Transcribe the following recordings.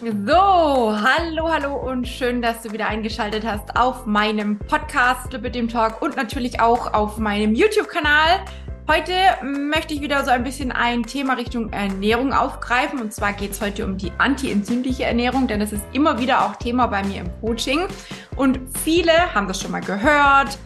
So, hallo, hallo und schön, dass du wieder eingeschaltet hast auf meinem Podcast Lipidem Talk und natürlich auch auf meinem YouTube-Kanal. Heute möchte ich wieder so ein bisschen ein Thema Richtung Ernährung aufgreifen. Und zwar geht es heute um die anti-entzündliche Ernährung, denn das ist immer wieder auch Thema bei mir im Coaching. Und viele haben das schon mal gehört,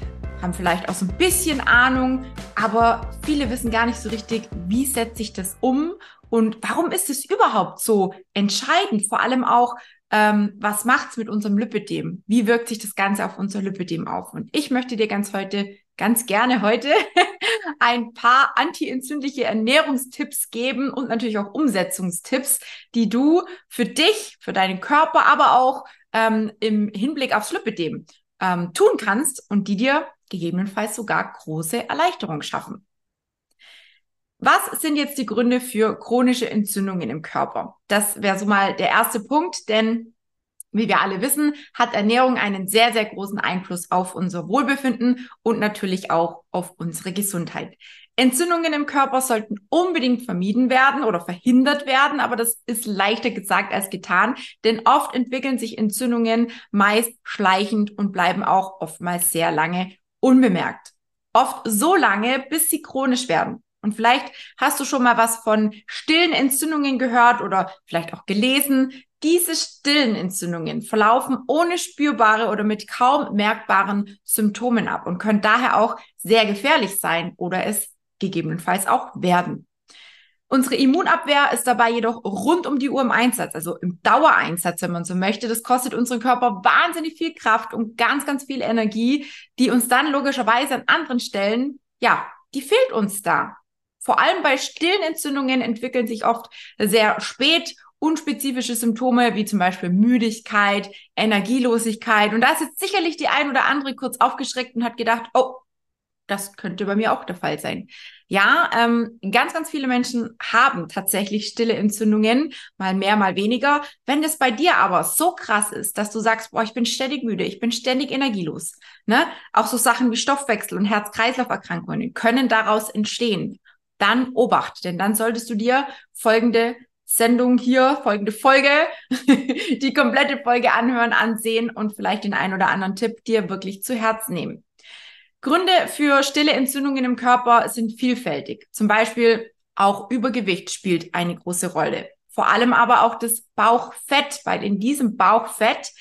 haben vielleicht auch so ein bisschen Ahnung, aber viele wissen gar nicht so richtig, wie setze ich das um und warum ist es überhaupt so entscheidend? Vor allem auch, ähm, was macht's mit unserem Lipidem? Wie wirkt sich das Ganze auf unser Lipidem auf? Und ich möchte dir ganz heute, ganz gerne heute ein paar anti-entzündliche Ernährungstipps geben und natürlich auch Umsetzungstipps, die du für dich, für deinen Körper, aber auch ähm, im Hinblick aufs Lipidem ähm, tun kannst und die dir gegebenenfalls sogar große Erleichterung schaffen. Was sind jetzt die Gründe für chronische Entzündungen im Körper? Das wäre so mal der erste Punkt, denn wie wir alle wissen, hat Ernährung einen sehr, sehr großen Einfluss auf unser Wohlbefinden und natürlich auch auf unsere Gesundheit. Entzündungen im Körper sollten unbedingt vermieden werden oder verhindert werden, aber das ist leichter gesagt als getan, denn oft entwickeln sich Entzündungen meist schleichend und bleiben auch oftmals sehr lange unbemerkt. Oft so lange, bis sie chronisch werden. Und vielleicht hast du schon mal was von stillen Entzündungen gehört oder vielleicht auch gelesen. Diese stillen Entzündungen verlaufen ohne spürbare oder mit kaum merkbaren Symptomen ab und können daher auch sehr gefährlich sein oder es gegebenenfalls auch werden. Unsere Immunabwehr ist dabei jedoch rund um die Uhr im Einsatz, also im Dauereinsatz, wenn man so möchte. Das kostet unseren Körper wahnsinnig viel Kraft und ganz, ganz viel Energie, die uns dann logischerweise an anderen Stellen, ja, die fehlt uns da. Vor allem bei stillen Entzündungen entwickeln sich oft sehr spät unspezifische Symptome wie zum Beispiel Müdigkeit, Energielosigkeit. Und da ist jetzt sicherlich die ein oder andere kurz aufgeschreckt und hat gedacht, oh, das könnte bei mir auch der Fall sein. Ja, ähm, ganz, ganz viele Menschen haben tatsächlich stille Entzündungen, mal mehr, mal weniger. Wenn es bei dir aber so krass ist, dass du sagst, boah, ich bin ständig müde, ich bin ständig energielos, ne? Auch so Sachen wie Stoffwechsel und Herz-Kreislauf-Erkrankungen können daraus entstehen dann Obacht, denn dann solltest du dir folgende Sendung hier, folgende Folge, die komplette Folge anhören, ansehen und vielleicht den einen oder anderen Tipp dir wirklich zu Herz nehmen. Gründe für stille Entzündungen im Körper sind vielfältig. Zum Beispiel auch Übergewicht spielt eine große Rolle. Vor allem aber auch das Bauchfett, weil in diesem Bauchfett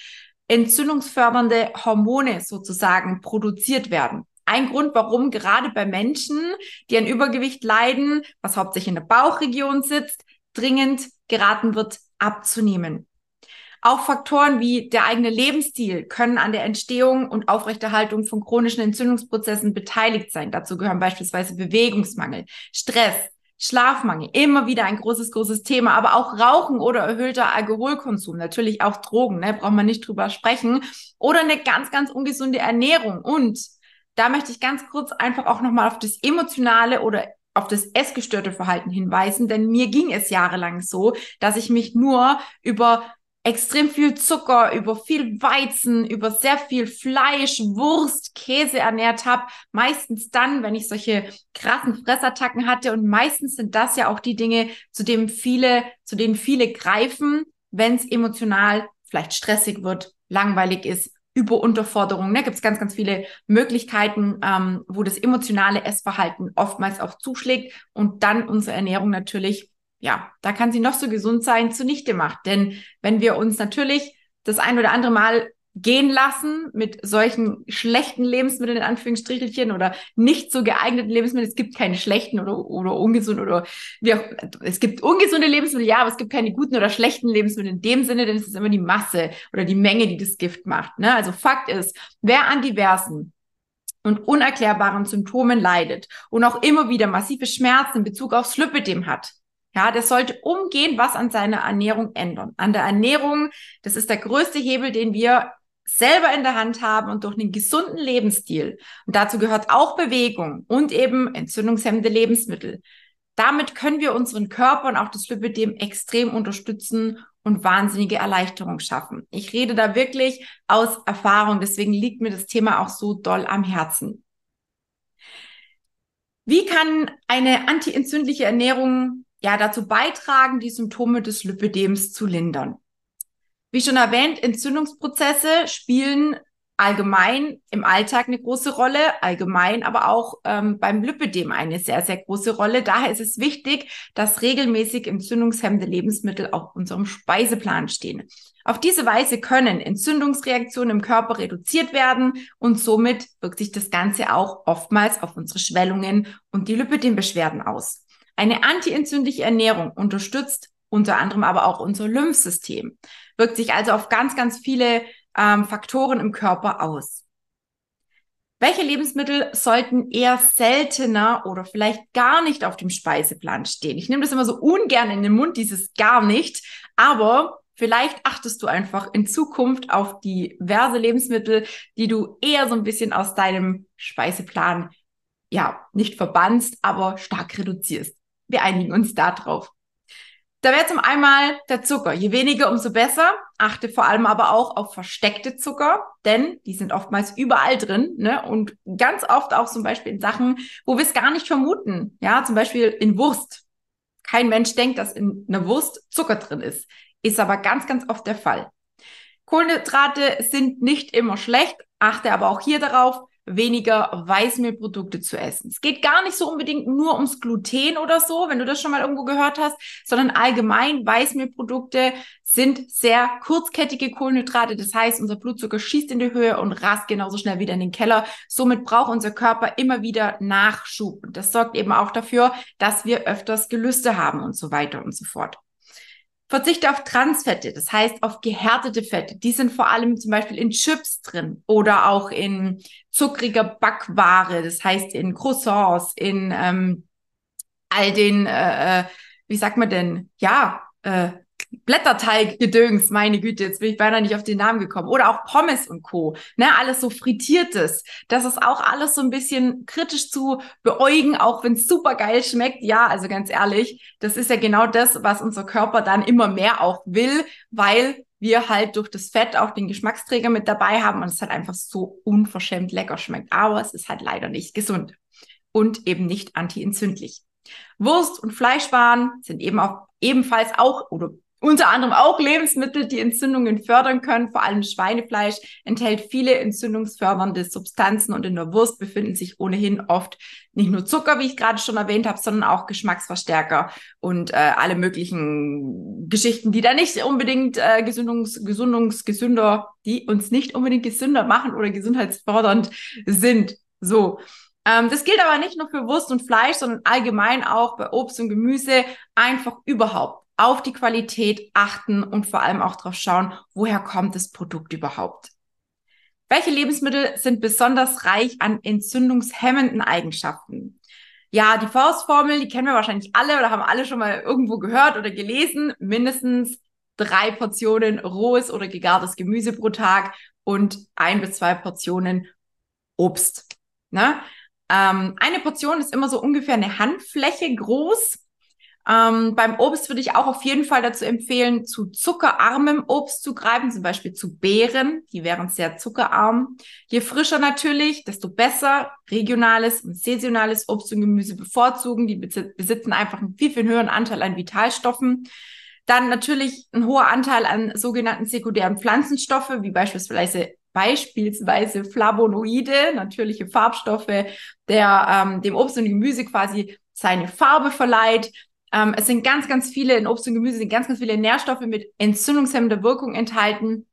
entzündungsfördernde Hormone sozusagen produziert werden ein Grund, warum gerade bei Menschen, die an Übergewicht leiden, was hauptsächlich in der Bauchregion sitzt, dringend geraten wird, abzunehmen. Auch Faktoren wie der eigene Lebensstil können an der Entstehung und Aufrechterhaltung von chronischen Entzündungsprozessen beteiligt sein. Dazu gehören beispielsweise Bewegungsmangel, Stress, Schlafmangel, immer wieder ein großes, großes Thema, aber auch Rauchen oder erhöhter Alkoholkonsum, natürlich auch Drogen, ne, braucht man nicht drüber sprechen, oder eine ganz, ganz ungesunde Ernährung. Und da möchte ich ganz kurz einfach auch nochmal auf das emotionale oder auf das essgestörte Verhalten hinweisen, denn mir ging es jahrelang so, dass ich mich nur über extrem viel Zucker, über viel Weizen, über sehr viel Fleisch, Wurst, Käse ernährt habe. Meistens dann, wenn ich solche krassen Fressattacken hatte. Und meistens sind das ja auch die Dinge, zu denen viele, zu denen viele greifen, wenn es emotional vielleicht stressig wird, langweilig ist Überunterforderung. Da gibt es ganz, ganz viele Möglichkeiten, ähm, wo das emotionale Essverhalten oftmals auch zuschlägt und dann unsere Ernährung natürlich, ja, da kann sie noch so gesund sein, zunichte macht. Denn wenn wir uns natürlich das ein oder andere Mal gehen lassen mit solchen schlechten Lebensmitteln in Anführungsstrichelchen oder nicht so geeigneten Lebensmitteln. Es gibt keine schlechten oder, oder ungesund oder wie auch, es gibt ungesunde Lebensmittel, ja, aber es gibt keine guten oder schlechten Lebensmittel in dem Sinne, denn es ist immer die Masse oder die Menge, die das Gift macht. Ne? Also Fakt ist, wer an diversen und unerklärbaren Symptomen leidet und auch immer wieder massive Schmerzen in Bezug aufs Lipidem hat, ja, der sollte umgehend was an seiner Ernährung ändern. An der Ernährung, das ist der größte Hebel, den wir selber in der Hand haben und durch einen gesunden Lebensstil. Und dazu gehört auch Bewegung und eben entzündungshemmende Lebensmittel. Damit können wir unseren Körper und auch das Lipidem extrem unterstützen und wahnsinnige Erleichterung schaffen. Ich rede da wirklich aus Erfahrung, deswegen liegt mir das Thema auch so doll am Herzen. Wie kann eine antientzündliche Ernährung ja dazu beitragen, die Symptome des Lipidems zu lindern? Wie schon erwähnt, Entzündungsprozesse spielen allgemein im Alltag eine große Rolle, allgemein aber auch ähm, beim Lipödem eine sehr, sehr große Rolle. Daher ist es wichtig, dass regelmäßig entzündungshemmende Lebensmittel auf unserem Speiseplan stehen. Auf diese Weise können Entzündungsreaktionen im Körper reduziert werden und somit wirkt sich das Ganze auch oftmals auf unsere Schwellungen und die Lipödembeschwerden aus. Eine antientzündliche Ernährung unterstützt unter anderem aber auch unser Lymphsystem, wirkt sich also auf ganz, ganz viele ähm, Faktoren im Körper aus. Welche Lebensmittel sollten eher seltener oder vielleicht gar nicht auf dem Speiseplan stehen? Ich nehme das immer so ungern in den Mund, dieses gar nicht, aber vielleicht achtest du einfach in Zukunft auf diverse Lebensmittel, die du eher so ein bisschen aus deinem Speiseplan ja nicht verbannst, aber stark reduzierst. Wir einigen uns darauf. Da wäre zum einmal der Zucker. Je weniger, umso besser. Achte vor allem aber auch auf versteckte Zucker, denn die sind oftmals überall drin ne? und ganz oft auch zum Beispiel in Sachen, wo wir es gar nicht vermuten. Ja, zum Beispiel in Wurst. Kein Mensch denkt, dass in einer Wurst Zucker drin ist. Ist aber ganz, ganz oft der Fall. Kohlenhydrate sind nicht immer schlecht. Achte aber auch hier darauf, weniger Weißmehlprodukte zu essen. Es geht gar nicht so unbedingt nur ums Gluten oder so, wenn du das schon mal irgendwo gehört hast, sondern allgemein Weißmehlprodukte sind sehr kurzkettige Kohlenhydrate. Das heißt, unser Blutzucker schießt in die Höhe und rast genauso schnell wieder in den Keller. Somit braucht unser Körper immer wieder Nachschub. Und das sorgt eben auch dafür, dass wir öfters Gelüste haben und so weiter und so fort. Verzichte auf Transfette, das heißt auf gehärtete Fette. Die sind vor allem zum Beispiel in Chips drin oder auch in zuckriger Backware, das heißt in Croissants, in ähm, all den, äh, äh wie sagt man denn, ja, äh, Blätterteig-Gedöns, meine Güte, jetzt bin ich beinahe nicht auf den Namen gekommen. Oder auch Pommes und Co. Ne, alles so frittiertes. Das ist auch alles so ein bisschen kritisch zu beäugen, auch wenn es super geil schmeckt. Ja, also ganz ehrlich, das ist ja genau das, was unser Körper dann immer mehr auch will, weil wir halt durch das Fett auch den Geschmacksträger mit dabei haben und es halt einfach so unverschämt lecker schmeckt. Aber es ist halt leider nicht gesund und eben nicht antientzündlich. Wurst und Fleischwaren sind eben auch ebenfalls auch oder unter anderem auch Lebensmittel, die Entzündungen fördern können. Vor allem Schweinefleisch enthält viele entzündungsfördernde Substanzen und in der Wurst befinden sich ohnehin oft nicht nur Zucker, wie ich gerade schon erwähnt habe, sondern auch Geschmacksverstärker und äh, alle möglichen Geschichten, die da nicht unbedingt äh, gesundungs, gesundungs, gesünder, die uns nicht unbedingt gesünder machen oder gesundheitsfördernd sind. So. Ähm, das gilt aber nicht nur für Wurst und Fleisch, sondern allgemein auch bei Obst und Gemüse, einfach überhaupt auf die Qualität achten und vor allem auch darauf schauen, woher kommt das Produkt überhaupt. Welche Lebensmittel sind besonders reich an entzündungshemmenden Eigenschaften? Ja, die Faustformel, die kennen wir wahrscheinlich alle oder haben alle schon mal irgendwo gehört oder gelesen. Mindestens drei Portionen rohes oder gegartes Gemüse pro Tag und ein bis zwei Portionen Obst. Ne? Ähm, eine Portion ist immer so ungefähr eine Handfläche groß. Ähm, beim Obst würde ich auch auf jeden Fall dazu empfehlen, zu zuckerarmem Obst zu greifen, zum Beispiel zu Beeren, die wären sehr zuckerarm. Je frischer natürlich, desto besser. Regionales und saisonales Obst und Gemüse bevorzugen. Die besitzen einfach einen viel, viel höheren Anteil an Vitalstoffen. Dann natürlich ein hoher Anteil an sogenannten sekundären Pflanzenstoffe, wie beispielsweise beispielsweise Flavonoide, natürliche Farbstoffe, der ähm, dem Obst und Gemüse quasi seine Farbe verleiht. Ähm, es sind ganz, ganz viele, in Obst und Gemüse sind ganz, ganz viele Nährstoffe mit entzündungshemmender Wirkung enthalten.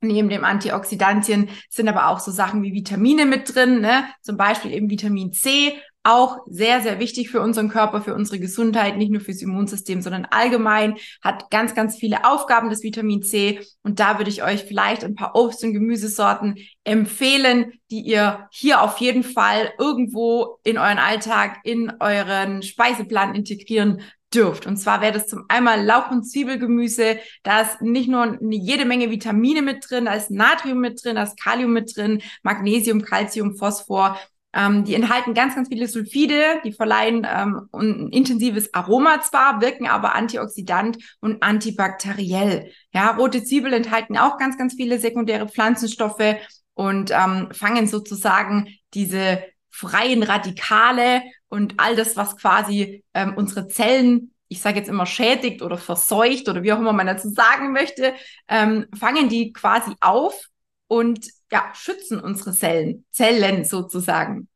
Neben dem Antioxidantien sind aber auch so Sachen wie Vitamine mit drin, ne? zum Beispiel eben Vitamin C, auch sehr, sehr wichtig für unseren Körper, für unsere Gesundheit, nicht nur fürs Immunsystem, sondern allgemein, hat ganz, ganz viele Aufgaben, das Vitamin C. Und da würde ich euch vielleicht ein paar Obst- und Gemüsesorten empfehlen, die ihr hier auf jeden Fall irgendwo in euren Alltag, in euren Speiseplan integrieren dürft. Und zwar wäre das zum einmal Lauch- und Zwiebelgemüse. Da ist nicht nur eine jede Menge Vitamine mit drin, da ist Natrium mit drin, da ist Kalium mit drin, Magnesium, Calcium, Phosphor. Ähm, die enthalten ganz, ganz viele Sulfide, die verleihen ähm, ein intensives Aroma zwar, wirken aber antioxidant und antibakteriell. Ja, rote Zwiebel enthalten auch ganz, ganz viele sekundäre Pflanzenstoffe und ähm, fangen sozusagen diese freien Radikale und all das, was quasi ähm, unsere Zellen ich sage jetzt immer schädigt oder verseucht oder wie auch immer man dazu sagen möchte, ähm, fangen die quasi auf und ja, schützen unsere Zellen, Zellen sozusagen.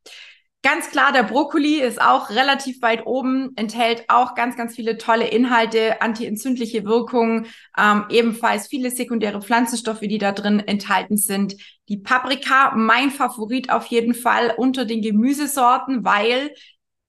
Ganz klar, der Brokkoli ist auch relativ weit oben, enthält auch ganz, ganz viele tolle Inhalte, antientzündliche Wirkungen, ähm, ebenfalls viele sekundäre Pflanzenstoffe, die da drin enthalten sind. Die Paprika, mein Favorit auf jeden Fall unter den Gemüsesorten, weil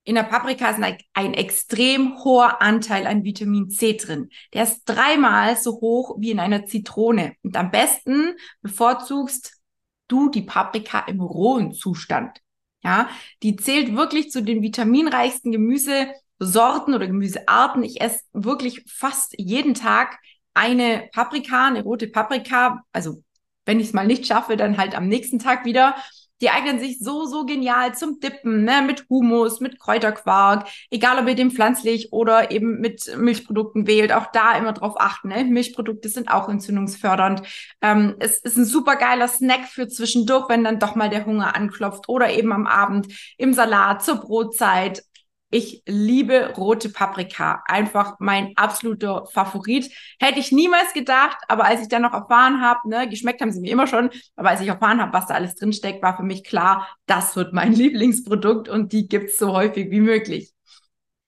in der Paprika ist ein, ein, extrem hoher Anteil an Vitamin C drin. Der ist dreimal so hoch wie in einer Zitrone. Und am besten bevorzugst du die Paprika im rohen Zustand. Ja, die zählt wirklich zu den vitaminreichsten Gemüsesorten oder Gemüsearten. Ich esse wirklich fast jeden Tag eine Paprika, eine rote Paprika. Also wenn ich es mal nicht schaffe, dann halt am nächsten Tag wieder. Die eignen sich so, so genial zum Dippen, ne? mit Humus, mit Kräuterquark, egal ob ihr den pflanzlich oder eben mit Milchprodukten wählt, auch da immer drauf achten. Ne? Milchprodukte sind auch entzündungsfördernd. Ähm, es ist ein super geiler Snack für zwischendurch, wenn dann doch mal der Hunger anklopft oder eben am Abend im Salat zur Brotzeit. Ich liebe rote Paprika. Einfach mein absoluter Favorit. Hätte ich niemals gedacht, aber als ich dann noch erfahren habe, ne, geschmeckt haben sie mir immer schon, aber als ich erfahren habe, was da alles drinsteckt, war für mich klar, das wird mein Lieblingsprodukt und die gibt's so häufig wie möglich.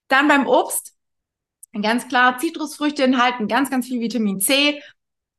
Dann beim Obst. Ganz klar, Zitrusfrüchte enthalten ganz, ganz viel Vitamin C.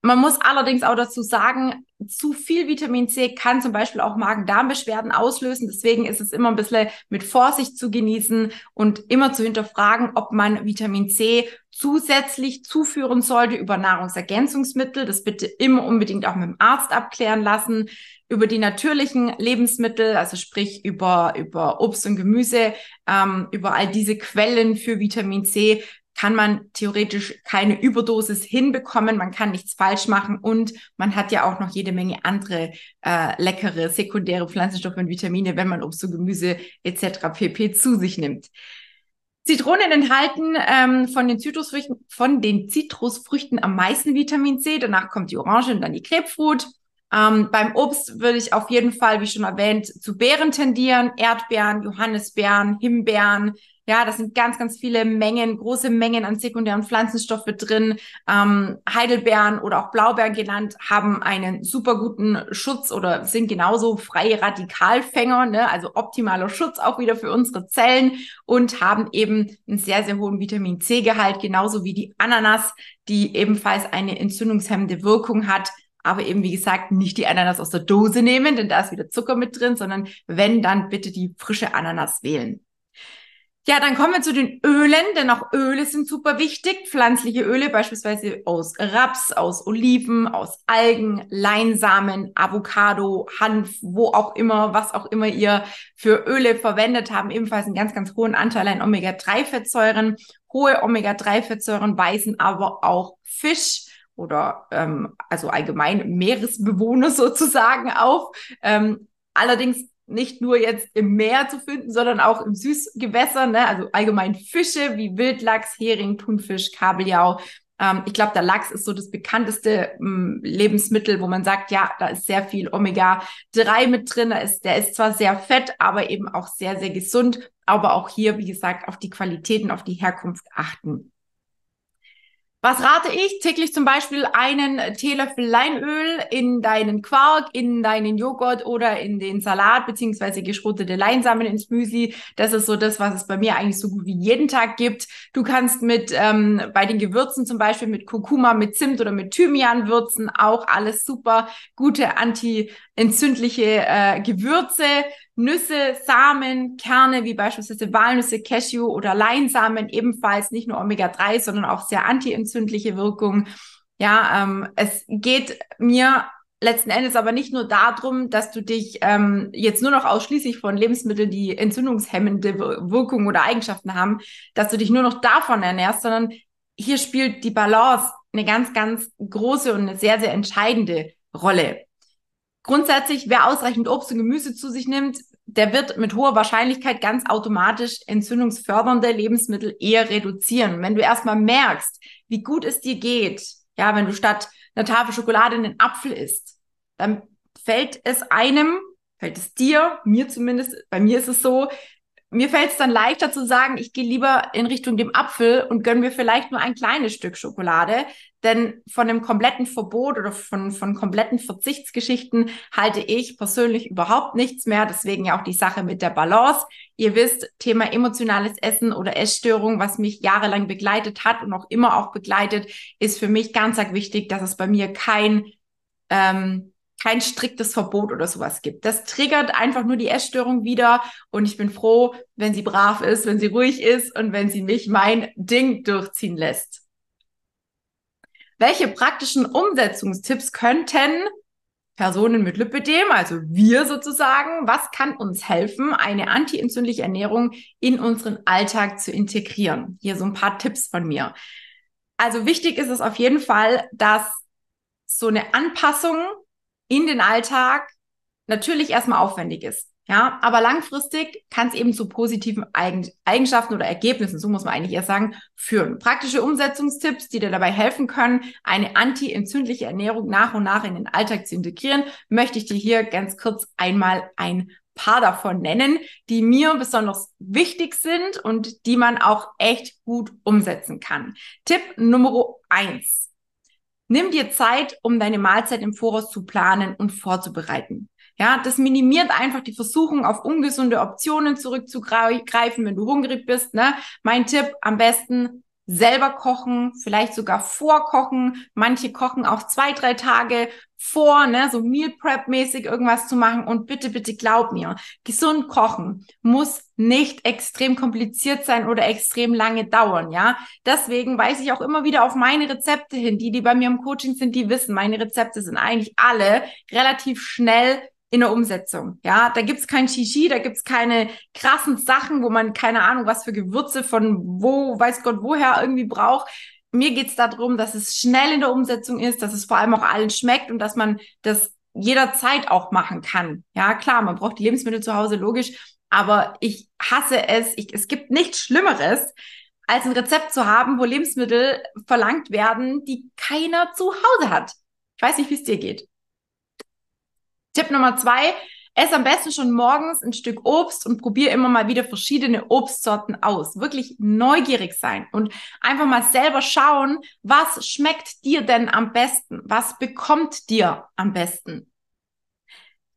Man muss allerdings auch dazu sagen, zu viel Vitamin C kann zum Beispiel auch Magen-Darm-Beschwerden auslösen. Deswegen ist es immer ein bisschen mit Vorsicht zu genießen und immer zu hinterfragen, ob man Vitamin C zusätzlich zuführen sollte über Nahrungsergänzungsmittel. Das bitte immer unbedingt auch mit dem Arzt abklären lassen. Über die natürlichen Lebensmittel, also sprich über, über Obst und Gemüse, ähm, über all diese Quellen für Vitamin C kann man theoretisch keine Überdosis hinbekommen, man kann nichts falsch machen und man hat ja auch noch jede Menge andere äh, leckere sekundäre Pflanzenstoffe und Vitamine, wenn man Obst und Gemüse etc. pp. zu sich nimmt. Zitronen enthalten ähm, von den Zitrusfrüchten von den Zitrusfrüchten am meisten Vitamin C. Danach kommt die Orange und dann die Grapefruit. Ähm, beim Obst würde ich auf jeden Fall, wie schon erwähnt, zu Beeren tendieren. Erdbeeren, Johannisbeeren, Himbeeren, ja, das sind ganz, ganz viele Mengen, große Mengen an sekundären Pflanzenstoffe drin. Ähm, Heidelbeeren oder auch Blaubeeren genannt haben einen super guten Schutz oder sind genauso freie Radikalfänger, ne? also optimaler Schutz auch wieder für unsere Zellen und haben eben einen sehr, sehr hohen Vitamin C-Gehalt, genauso wie die Ananas, die ebenfalls eine entzündungshemmende Wirkung hat. Aber eben, wie gesagt, nicht die Ananas aus der Dose nehmen, denn da ist wieder Zucker mit drin, sondern wenn, dann bitte die frische Ananas wählen. Ja, dann kommen wir zu den Ölen, denn auch Öle sind super wichtig. Pflanzliche Öle beispielsweise aus Raps, aus Oliven, aus Algen, Leinsamen, Avocado, Hanf, wo auch immer, was auch immer ihr für Öle verwendet haben, ebenfalls einen ganz, ganz hohen Anteil an Omega-3-Fettsäuren. Hohe Omega-3-Fettsäuren weisen aber auch Fisch oder ähm, also allgemein Meeresbewohner sozusagen auf. Ähm, allerdings nicht nur jetzt im Meer zu finden, sondern auch im Süßgewässer, ne? also allgemein Fische wie Wildlachs, Hering, Thunfisch, Kabeljau. Ähm, ich glaube, der Lachs ist so das bekannteste ähm, Lebensmittel, wo man sagt, ja, da ist sehr viel Omega-3 mit drin. Da ist, der ist zwar sehr fett, aber eben auch sehr, sehr gesund. Aber auch hier, wie gesagt, auf die Qualitäten, auf die Herkunft achten. Was rate ich? Täglich zum Beispiel einen Teelöffel Leinöl in deinen Quark, in deinen Joghurt oder in den Salat beziehungsweise geschrotete Leinsamen ins Müsli. Das ist so das, was es bei mir eigentlich so gut wie jeden Tag gibt. Du kannst mit ähm, bei den Gewürzen zum Beispiel mit Kurkuma, mit Zimt oder mit Thymian würzen. Auch alles super gute anti-entzündliche äh, Gewürze. Nüsse, Samen, Kerne wie beispielsweise Walnüsse, Cashew oder Leinsamen ebenfalls nicht nur Omega-3, sondern auch sehr antientzündliche Wirkung. Ja, ähm, es geht mir letzten Endes aber nicht nur darum, dass du dich ähm, jetzt nur noch ausschließlich von Lebensmitteln, die entzündungshemmende Wirkung oder Eigenschaften haben, dass du dich nur noch davon ernährst, sondern hier spielt die Balance eine ganz, ganz große und eine sehr, sehr entscheidende Rolle. Grundsätzlich, wer ausreichend Obst und Gemüse zu sich nimmt, der wird mit hoher Wahrscheinlichkeit ganz automatisch entzündungsfördernde Lebensmittel eher reduzieren. wenn du erstmal merkst, wie gut es dir geht, ja, wenn du statt einer Tafel Schokolade einen Apfel isst, dann fällt es einem, fällt es dir, mir zumindest, bei mir ist es so, mir fällt es dann leichter zu sagen, ich gehe lieber in Richtung dem Apfel und gönne mir vielleicht nur ein kleines Stück Schokolade. Denn von einem kompletten Verbot oder von, von kompletten Verzichtsgeschichten halte ich persönlich überhaupt nichts mehr. Deswegen ja auch die Sache mit der Balance. Ihr wisst, Thema emotionales Essen oder Essstörung, was mich jahrelang begleitet hat und auch immer auch begleitet, ist für mich ganz, ganz wichtig, dass es bei mir kein ähm, kein striktes Verbot oder sowas gibt. Das triggert einfach nur die Essstörung wieder und ich bin froh, wenn sie brav ist, wenn sie ruhig ist und wenn sie mich mein Ding durchziehen lässt. Welche praktischen Umsetzungstipps könnten Personen mit Lipödem, also wir sozusagen, was kann uns helfen, eine antientzündliche Ernährung in unseren Alltag zu integrieren? Hier so ein paar Tipps von mir. Also wichtig ist es auf jeden Fall, dass so eine Anpassung in den Alltag natürlich erstmal aufwendig ist. Ja, aber langfristig kann es eben zu positiven Eigenschaften oder Ergebnissen, so muss man eigentlich eher sagen, führen. Praktische Umsetzungstipps, die dir dabei helfen können, eine anti-entzündliche Ernährung nach und nach in den Alltag zu integrieren, möchte ich dir hier ganz kurz einmal ein paar davon nennen, die mir besonders wichtig sind und die man auch echt gut umsetzen kann. Tipp Nummer eins. Nimm dir Zeit, um deine Mahlzeit im Voraus zu planen und vorzubereiten. Ja, das minimiert einfach die Versuchung, auf ungesunde Optionen zurückzugreifen, wenn du hungrig bist. Ne? Mein Tipp, am besten selber kochen, vielleicht sogar vorkochen. Manche kochen auch zwei, drei Tage vor, ne, so Meal Prep mäßig irgendwas zu machen. Und bitte, bitte glaub mir, gesund kochen muss nicht extrem kompliziert sein oder extrem lange dauern, ja. Deswegen weise ich auch immer wieder auf meine Rezepte hin. Die, die bei mir im Coaching sind, die wissen, meine Rezepte sind eigentlich alle relativ schnell in der Umsetzung. Ja, da gibt's kein Shishi, da gibt's keine krassen Sachen, wo man keine Ahnung, was für Gewürze von wo, weiß Gott woher irgendwie braucht. Mir geht's darum, dass es schnell in der Umsetzung ist, dass es vor allem auch allen schmeckt und dass man das jederzeit auch machen kann. Ja, klar, man braucht die Lebensmittel zu Hause, logisch, aber ich hasse es. Ich, es gibt nichts Schlimmeres, als ein Rezept zu haben, wo Lebensmittel verlangt werden, die keiner zu Hause hat. Ich weiß nicht, wie es dir geht. Tipp Nummer zwei, ess am besten schon morgens ein Stück Obst und probier immer mal wieder verschiedene Obstsorten aus. Wirklich neugierig sein und einfach mal selber schauen, was schmeckt dir denn am besten? Was bekommt dir am besten?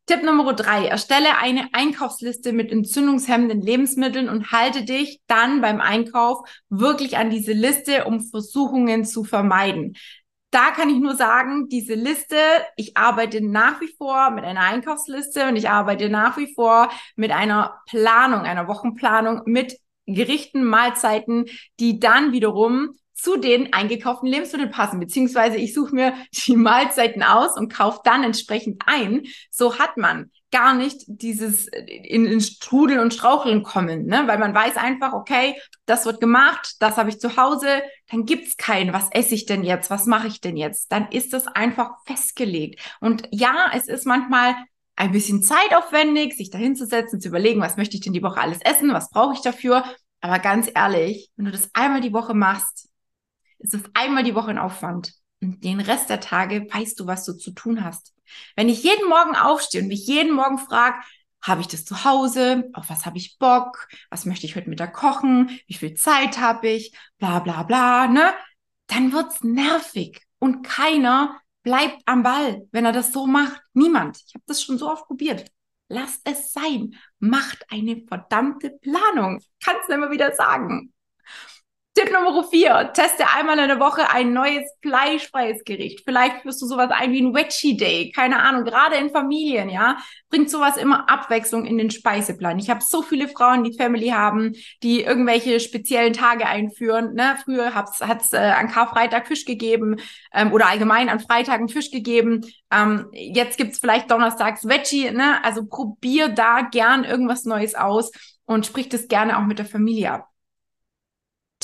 Tipp Nummer drei, erstelle eine Einkaufsliste mit entzündungshemmenden Lebensmitteln und halte dich dann beim Einkauf wirklich an diese Liste, um Versuchungen zu vermeiden da kann ich nur sagen, diese Liste, ich arbeite nach wie vor mit einer Einkaufsliste und ich arbeite nach wie vor mit einer Planung, einer Wochenplanung mit Gerichten, Mahlzeiten, die dann wiederum zu den eingekauften Lebensmitteln passen, beziehungsweise ich suche mir die Mahlzeiten aus und kaufe dann entsprechend ein. So hat man gar nicht dieses in, in Strudeln und Straucheln kommen, ne? weil man weiß einfach, okay, das wird gemacht, das habe ich zu Hause, dann gibt's kein, was esse ich denn jetzt, was mache ich denn jetzt? Dann ist das einfach festgelegt. Und ja, es ist manchmal ein bisschen zeitaufwendig, sich dahinzusetzen, zu überlegen, was möchte ich denn die Woche alles essen, was brauche ich dafür. Aber ganz ehrlich, wenn du das einmal die Woche machst, ist es einmal die Woche ein Aufwand. Und den Rest der Tage weißt du, was du zu tun hast. Wenn ich jeden Morgen aufstehe und mich jeden Morgen frage, habe ich das zu Hause? Auf was habe ich Bock? Was möchte ich heute Mittag kochen? Wie viel Zeit habe ich? Bla bla bla, ne? Dann wird's nervig und keiner bleibt am Ball, wenn er das so macht. Niemand. Ich habe das schon so oft probiert. Lasst es sein. Macht eine verdammte Planung. Kannst du immer wieder sagen. Nummer vier, teste einmal in der Woche ein neues fleischfreies Gericht. Vielleicht führst du sowas ein wie ein Veggie Day, keine Ahnung, gerade in Familien, ja, bringt sowas immer Abwechslung in den Speiseplan. Ich habe so viele Frauen, die Family haben, die irgendwelche speziellen Tage einführen. Ne? Früher hat es äh, an Karfreitag Fisch gegeben ähm, oder allgemein an Freitagen Fisch gegeben. Ähm, jetzt gibt's vielleicht donnerstags Veggie, ne? Also probier da gern irgendwas Neues aus und sprich das gerne auch mit der Familie ab.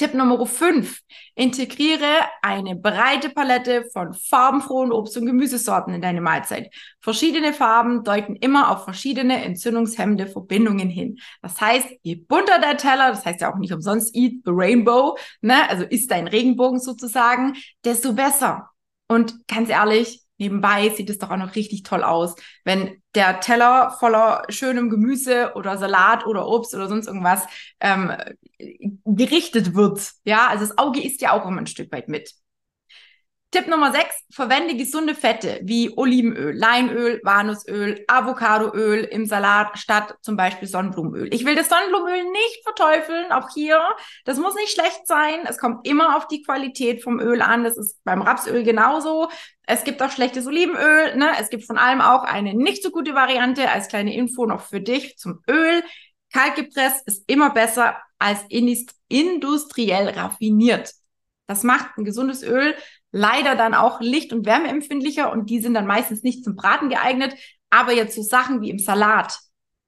Tipp Nummer 5. Integriere eine breite Palette von farbenfrohen Obst- und Gemüsesorten in deine Mahlzeit. Verschiedene Farben deuten immer auf verschiedene entzündungshemmende Verbindungen hin. Das heißt, je bunter der Teller, das heißt ja auch nicht umsonst Eat the Rainbow, ne? also ist dein Regenbogen sozusagen, desto besser. Und ganz ehrlich, nebenbei sieht es doch auch noch richtig toll aus, wenn der Teller voller schönem Gemüse oder Salat oder Obst oder sonst irgendwas ähm, gerichtet wird. Ja, also das Auge isst ja auch immer ein Stück weit mit. Tipp Nummer 6, verwende gesunde Fette wie Olivenöl, Leinöl, Walnussöl, Avocadoöl im Salat statt zum Beispiel Sonnenblumenöl. Ich will das Sonnenblumenöl nicht verteufeln, auch hier. Das muss nicht schlecht sein. Es kommt immer auf die Qualität vom Öl an. Das ist beim Rapsöl genauso. Es gibt auch schlechtes Olivenöl. Ne? Es gibt von allem auch eine nicht so gute Variante als kleine Info noch für dich zum Öl. Kaltgepresst ist immer besser als industriell raffiniert. Das macht ein gesundes Öl leider dann auch licht- und wärmeempfindlicher und die sind dann meistens nicht zum Braten geeignet. Aber jetzt so Sachen wie im Salat,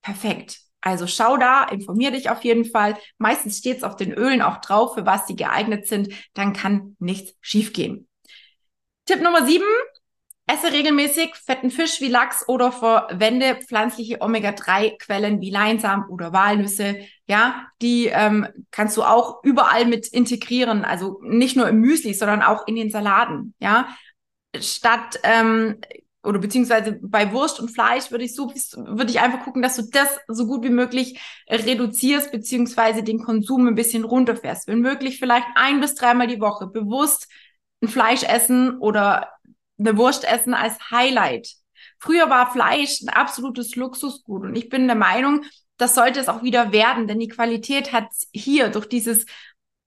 perfekt. Also schau da, informier dich auf jeden Fall. Meistens steht es auf den Ölen auch drauf, für was sie geeignet sind. Dann kann nichts schiefgehen. Tipp Nummer sieben, Esse regelmäßig fetten Fisch wie Lachs oder verwende pflanzliche Omega-3-Quellen wie Leinsamen oder Walnüsse. Ja, die ähm, kannst du auch überall mit integrieren. Also nicht nur im Müsli, sondern auch in den Salaten. Ja, statt ähm, oder beziehungsweise bei Wurst und Fleisch würde ich so würde ich einfach gucken, dass du das so gut wie möglich reduzierst beziehungsweise den Konsum ein bisschen runterfährst. Wenn möglich vielleicht ein bis dreimal die Woche bewusst ein Fleisch essen oder eine Wurst essen als Highlight. Früher war Fleisch ein absolutes Luxusgut und ich bin der Meinung, das sollte es auch wieder werden, denn die Qualität hat hier durch dieses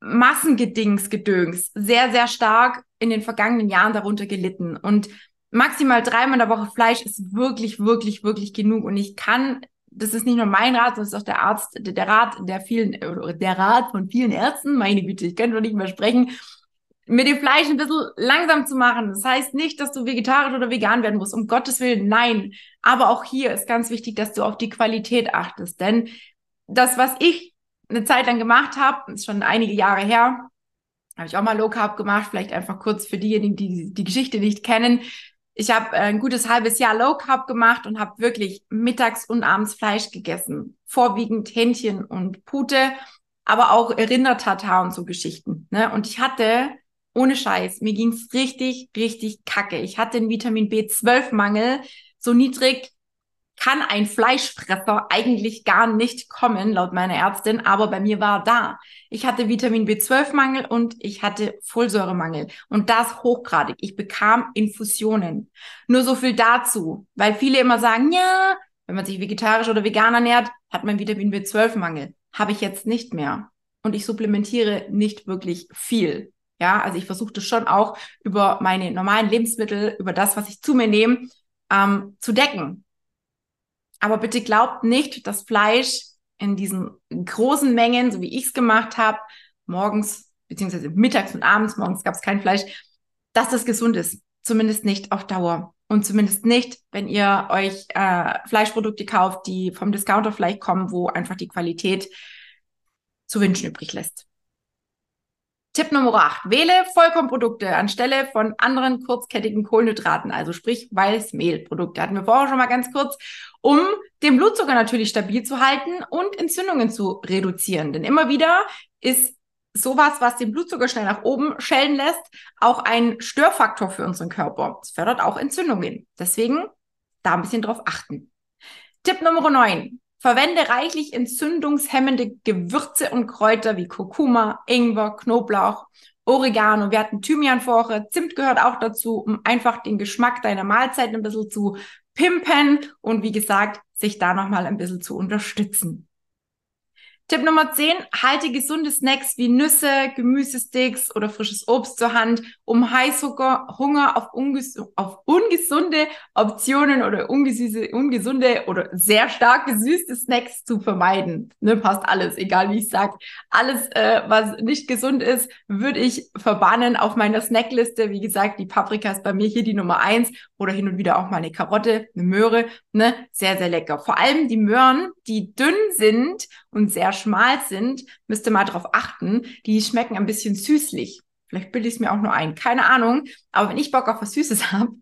Massengedingsgedöns sehr, sehr stark in den vergangenen Jahren darunter gelitten. Und maximal dreimal in der Woche Fleisch ist wirklich, wirklich, wirklich genug. Und ich kann, das ist nicht nur mein Rat, sondern ist auch der Arzt, der Rat der vielen, der Rat von vielen Ärzten, meine Güte, ich kann doch nicht mehr sprechen, mit dem Fleisch ein bisschen langsam zu machen. Das heißt nicht, dass du vegetarisch oder vegan werden musst. Um Gottes Willen, nein. Aber auch hier ist ganz wichtig, dass du auf die Qualität achtest. Denn das, was ich eine Zeit lang gemacht habe, ist schon einige Jahre her, habe ich auch mal Low Carb gemacht, vielleicht einfach kurz für diejenigen, die die Geschichte nicht kennen. Ich habe ein gutes halbes Jahr Low Carb gemacht und habe wirklich mittags und abends Fleisch gegessen. Vorwiegend Hähnchen und Pute, aber auch Rindertatar und so Geschichten. Ne? Und ich hatte ohne Scheiß, mir ging's richtig, richtig kacke. Ich hatte einen Vitamin B12-Mangel. So niedrig kann ein Fleischfresser eigentlich gar nicht kommen, laut meiner Ärztin, aber bei mir war da. Ich hatte Vitamin B12-Mangel und ich hatte Folsäuremangel und das hochgradig. Ich bekam Infusionen. Nur so viel dazu, weil viele immer sagen, ja, wenn man sich vegetarisch oder vegan ernährt, hat man Vitamin B12-Mangel. Habe ich jetzt nicht mehr. Und ich supplementiere nicht wirklich viel. Ja, also ich versuche das schon auch über meine normalen Lebensmittel, über das, was ich zu mir nehme, ähm, zu decken. Aber bitte glaubt nicht, dass Fleisch in diesen großen Mengen, so wie ich es gemacht habe, morgens beziehungsweise mittags und abends, morgens gab es kein Fleisch, dass das gesund ist. Zumindest nicht auf Dauer. Und zumindest nicht, wenn ihr euch äh, Fleischprodukte kauft, die vom Discounter vielleicht kommen, wo einfach die Qualität zu wünschen übrig lässt. Tipp Nummer 8. Wähle Vollkornprodukte anstelle von anderen kurzkettigen Kohlenhydraten, also sprich Weißmehlprodukte. Hatten wir vorher schon mal ganz kurz, um den Blutzucker natürlich stabil zu halten und Entzündungen zu reduzieren. Denn immer wieder ist sowas, was den Blutzucker schnell nach oben schellen lässt, auch ein Störfaktor für unseren Körper. Es fördert auch Entzündungen. Deswegen da ein bisschen drauf achten. Tipp Nummer 9. Verwende reichlich entzündungshemmende Gewürze und Kräuter wie Kurkuma, Ingwer, Knoblauch, Oregano. Wir hatten Thymian vorher. Zimt gehört auch dazu, um einfach den Geschmack deiner Mahlzeit ein bisschen zu pimpen und wie gesagt, sich da nochmal ein bisschen zu unterstützen. Tipp Nummer 10, halte gesunde Snacks wie Nüsse, Gemüsesticks oder frisches Obst zur Hand, um Heißhunger Hunger auf, unges auf ungesunde Optionen oder ungesüße, ungesunde oder sehr stark gesüßte Snacks zu vermeiden. Ne, passt alles, egal wie ich sag. Alles, äh, was nicht gesund ist, würde ich verbannen auf meiner Snackliste. Wie gesagt, die Paprika ist bei mir hier die Nummer eins oder hin und wieder auch mal eine Karotte, eine Möhre. Ne, sehr, sehr lecker. Vor allem die Möhren, die dünn sind und sehr schmal sind, müsst ihr mal darauf achten. Die schmecken ein bisschen süßlich. Vielleicht bilde ich es mir auch nur ein. Keine Ahnung. Aber wenn ich Bock auf was Süßes habe,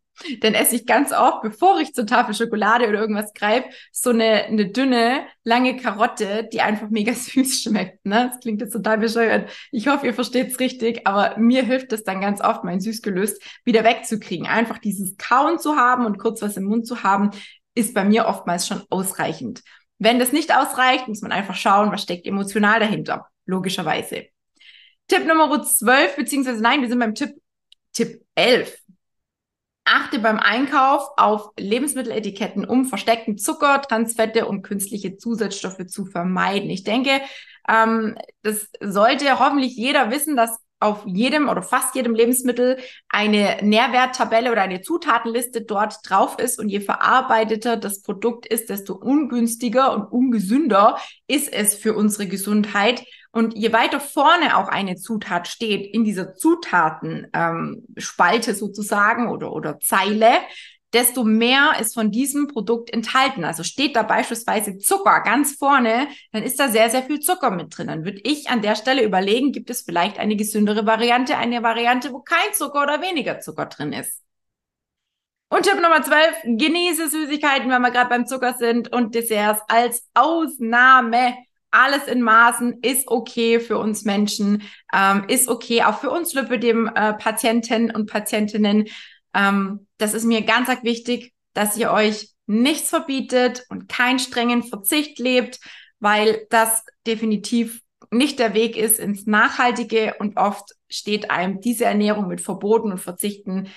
dann esse ich ganz oft, bevor ich zur Tafel Schokolade oder irgendwas greife, so eine, eine dünne, lange Karotte, die einfach mega süß schmeckt. Ne? Das klingt jetzt total bescheuert. Ich hoffe, ihr versteht es richtig, aber mir hilft es dann ganz oft, mein Süßgelöst wieder wegzukriegen. Einfach dieses Kauen zu haben und kurz was im Mund zu haben, ist bei mir oftmals schon ausreichend. Wenn das nicht ausreicht, muss man einfach schauen, was steckt emotional dahinter. Logischerweise. Tipp Nummer 12, beziehungsweise nein, wir sind beim Tipp, Tipp 11. Achte beim Einkauf auf Lebensmitteletiketten, um versteckten Zucker, Transfette und künstliche Zusatzstoffe zu vermeiden. Ich denke, ähm, das sollte hoffentlich jeder wissen, dass auf jedem oder fast jedem Lebensmittel eine Nährwerttabelle oder eine Zutatenliste dort drauf ist. Und je verarbeiteter das Produkt ist, desto ungünstiger und ungesünder ist es für unsere Gesundheit. Und je weiter vorne auch eine Zutat steht in dieser Zutatenspalte ähm, sozusagen oder, oder Zeile, desto mehr ist von diesem Produkt enthalten. Also steht da beispielsweise Zucker ganz vorne, dann ist da sehr, sehr viel Zucker mit drin. Dann würde ich an der Stelle überlegen, gibt es vielleicht eine gesündere Variante, eine Variante, wo kein Zucker oder weniger Zucker drin ist. Und Tipp Nummer 12, genieße Süßigkeiten, wenn wir gerade beim Zucker sind und Desserts als Ausnahme alles in Maßen ist okay für uns Menschen, ähm, ist okay auch für uns Lipödem-Patienten äh, und Patientinnen. Ähm, das ist mir ganz arg wichtig, dass ihr euch nichts verbietet und keinen strengen Verzicht lebt, weil das definitiv nicht der Weg ist ins Nachhaltige und oft steht einem diese Ernährung mit Verboten und Verzichten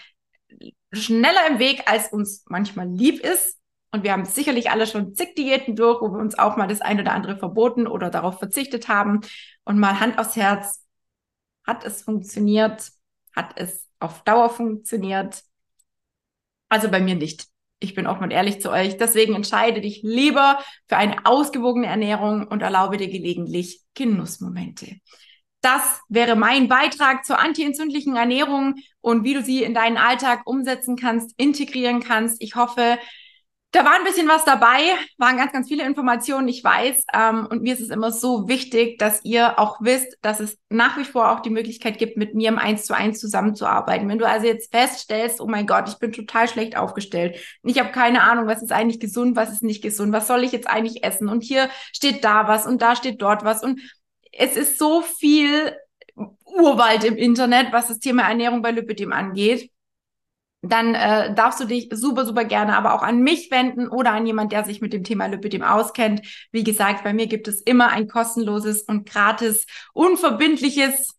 schneller im Weg, als uns manchmal lieb ist. Und wir haben sicherlich alle schon zig Diäten durch, wo wir uns auch mal das eine oder andere verboten oder darauf verzichtet haben. Und mal Hand aufs Herz, hat es funktioniert? Hat es auf Dauer funktioniert? Also bei mir nicht. Ich bin auch mal ehrlich zu euch. Deswegen entscheide dich lieber für eine ausgewogene Ernährung und erlaube dir gelegentlich Genussmomente. Das wäre mein Beitrag zur antientzündlichen Ernährung und wie du sie in deinen Alltag umsetzen kannst, integrieren kannst. Ich hoffe, da war ein bisschen was dabei, waren ganz, ganz viele Informationen, ich weiß. Ähm, und mir ist es immer so wichtig, dass ihr auch wisst, dass es nach wie vor auch die Möglichkeit gibt, mit mir im Eins zu eins zusammenzuarbeiten. Wenn du also jetzt feststellst, oh mein Gott, ich bin total schlecht aufgestellt. Ich habe keine Ahnung, was ist eigentlich gesund, was ist nicht gesund, was soll ich jetzt eigentlich essen? Und hier steht da was und da steht dort was. Und es ist so viel Urwald im Internet, was das Thema Ernährung bei Lipidem angeht dann äh, darfst du dich super, super gerne aber auch an mich wenden oder an jemand, der sich mit dem Thema Lipidem auskennt. Wie gesagt, bei mir gibt es immer ein kostenloses und gratis, unverbindliches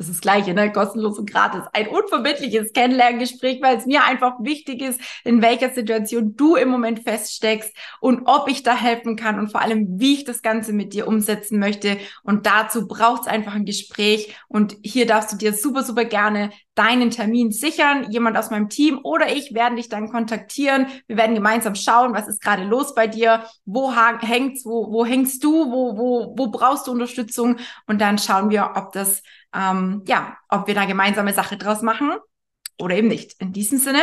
das ist das Gleiche, ne? kostenlos und gratis. Ein unverbindliches Kennenlerngespräch, weil es mir einfach wichtig ist, in welcher Situation du im Moment feststeckst und ob ich da helfen kann und vor allem, wie ich das Ganze mit dir umsetzen möchte. Und dazu braucht es einfach ein Gespräch. Und hier darfst du dir super, super gerne deinen Termin sichern. Jemand aus meinem Team oder ich werden dich dann kontaktieren. Wir werden gemeinsam schauen, was ist gerade los bei dir, wo hängt's, wo, wo hängst du, wo, wo, wo brauchst du Unterstützung? Und dann schauen wir, ob das ähm, ja, ob wir da gemeinsame Sache draus machen oder eben nicht. In diesem Sinne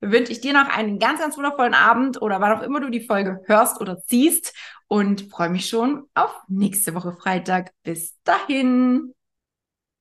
wünsche ich dir noch einen ganz, ganz wundervollen Abend oder wann auch immer du die Folge hörst oder siehst und freue mich schon auf nächste Woche Freitag. Bis dahin.